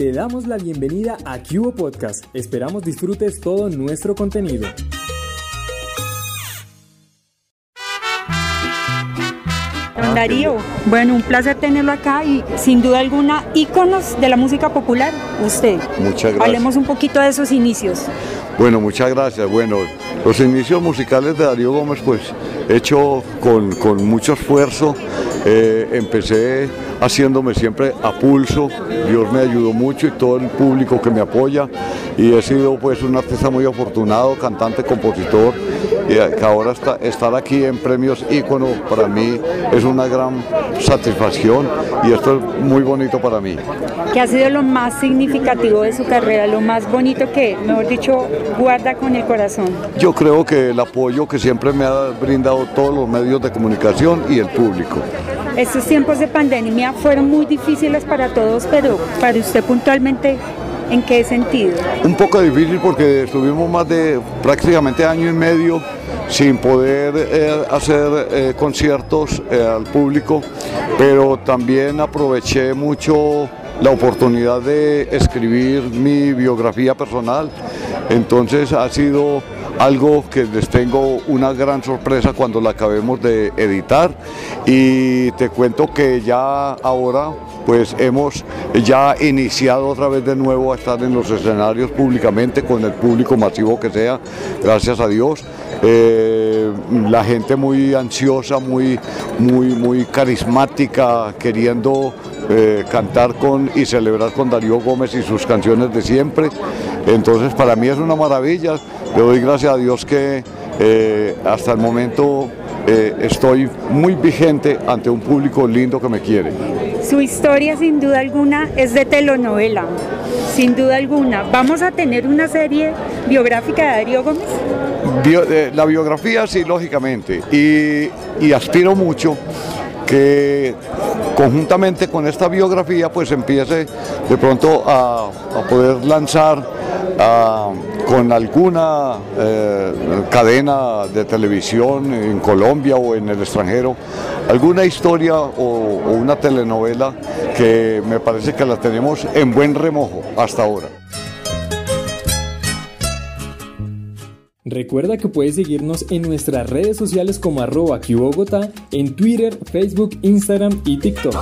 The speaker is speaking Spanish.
te damos la bienvenida a Cubo Podcast. Esperamos disfrutes todo nuestro contenido. Darío, bueno, un placer tenerlo acá y sin duda alguna íconos de la música popular, usted. Muchas gracias. Hablemos un poquito de esos inicios. Bueno, muchas gracias. Bueno, los inicios musicales de Darío Gómez, pues, hecho con, con mucho esfuerzo. Eh, empecé haciéndome siempre a pulso, Dios me ayudó mucho y todo el público que me apoya y he sido pues un artista muy afortunado, cantante, compositor y que ahora está, estar aquí en premios ícono para mí es una gran satisfacción y esto es muy bonito para mí. ¿Qué ha sido lo más significativo de su carrera, lo más bonito que, mejor dicho, guarda con el corazón? Yo creo que el apoyo que siempre me ha brindado todos los medios de comunicación y el público. Estos tiempos de pandemia fueron muy difíciles para todos, pero para usted puntualmente, ¿en qué sentido? Un poco difícil porque estuvimos más de prácticamente año y medio sin poder eh, hacer eh, conciertos eh, al público, pero también aproveché mucho la oportunidad de escribir mi biografía personal, entonces ha sido algo que les tengo una gran sorpresa cuando la acabemos de editar y te cuento que ya ahora pues hemos ya iniciado otra vez de nuevo a estar en los escenarios públicamente con el público masivo que sea, gracias a Dios. Eh, la gente muy ansiosa, muy, muy, muy carismática, queriendo eh, cantar con y celebrar con Darío Gómez y sus canciones de siempre. Entonces para mí es una maravilla. Le doy gracias a Dios que eh, hasta el momento eh, estoy muy vigente ante un público lindo que me quiere. Su historia sin duda alguna es de telenovela, sin duda alguna. ¿Vamos a tener una serie biográfica de Darío Gómez? Eh, la biografía sí, lógicamente, y, aspiro mucho que conjuntamente con esta biografía pues empiece de pronto a, poder lanzar con alguna eh, cadena de televisión en Colombia o en el extranjero, alguna historia o, una telenovela que me parece que la tenemos en buen remojo hasta ahora. Recuerda que puedes seguirnos en nuestras redes sociales como arroba en Twitter, Facebook, Instagram y TikTok.